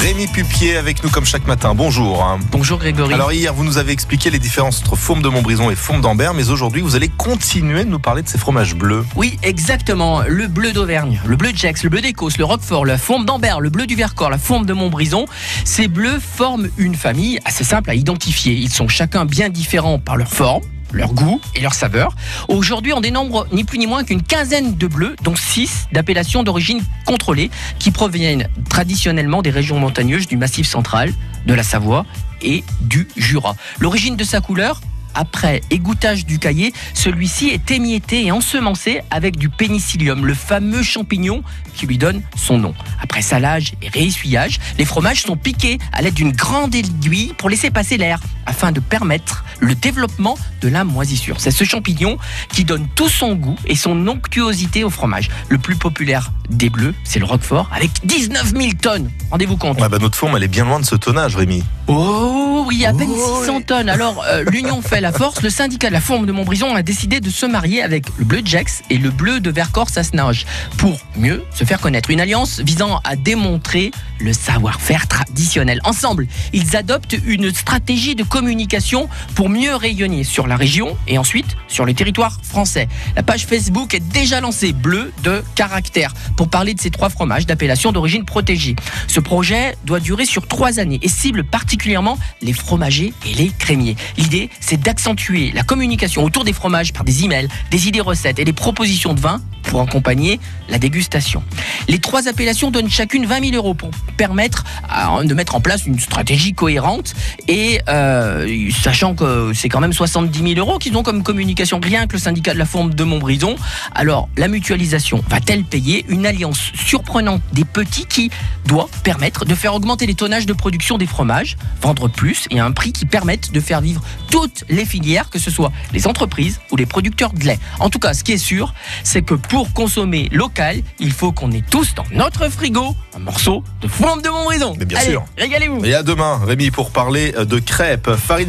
Rémi Pupier avec nous comme chaque matin. Bonjour. Bonjour Grégory. Alors hier, vous nous avez expliqué les différences entre fourme de Montbrison et fourme d'Ambert, mais aujourd'hui, vous allez continuer de nous parler de ces fromages bleus. Oui, exactement. Le bleu d'Auvergne, le bleu de Gex, le bleu d'Écosse, le Roquefort, la fourme d'Ambert, le bleu du Vercors, la fourme de Montbrison. Ces bleus forment une famille assez simple à identifier. Ils sont chacun bien différents par leur forme leur goût et leur saveur. Aujourd'hui, on dénombre ni plus ni moins qu'une quinzaine de bleus, dont six d'appellations d'origine contrôlée, qui proviennent traditionnellement des régions montagneuses du Massif central, de la Savoie et du Jura. L'origine de sa couleur après égouttage du cahier, celui-ci est émietté et ensemencé avec du pénicillium, le fameux champignon qui lui donne son nom. Après salage et réessuyage, les fromages sont piqués à l'aide d'une grande aiguille pour laisser passer l'air afin de permettre le développement de la moisissure. C'est ce champignon qui donne tout son goût et son onctuosité au fromage. Le plus populaire des bleus, c'est le Roquefort avec 19 000 tonnes. Rendez-vous compte. Ouais, bah, notre fourme, elle est bien loin de ce tonnage, Rémi. Oh oui, à peine Oh, 600 tonnes. Alors, euh, l'union fait la force. Le syndicat de la fourme de Montbrison a décidé de se marier avec le bleu de Gex et le bleu de Vercors Sassenage pour mieux se faire connaître. Une alliance visant à démontrer le savoir-faire traditionnel. Ensemble, ils adoptent une stratégie de communication pour mieux rayonner sur la région et ensuite sur le territoire français. La page Facebook est déjà lancée, bleu de caractère, pour parler de ces trois fromages d'appellation d'origine protégée. Ce projet doit durer sur trois années et cible particulièrement les fromagers et les crémiers. L'idée, c'est d'accentuer la communication autour des fromages par des emails, des idées recettes et des propositions de vin pour accompagner la dégustation. Les trois appellations donnent chacune 20 000 euros pour permettre de mettre en place une stratégie cohérente et euh, sachant que c'est quand même 70 000 euros qu'ils ont comme communication rien que le syndicat de la fourme de Montbrison. Alors la mutualisation va-t-elle payer une alliance surprenante des petits qui doit permettre de faire augmenter les tonnages de production des fromages, vendre plus et à un prix qui permette de faire vivre toutes les filières, que ce soit les entreprises ou les producteurs de lait. En tout cas, ce qui est sûr, c'est que pour consommer local, il faut qu'on ait tous dans notre frigo un morceau de fourme de Montbrison. Mais bien Allez, sûr. régalez-vous. Et à demain, Rémi, pour parler de crêpes, farine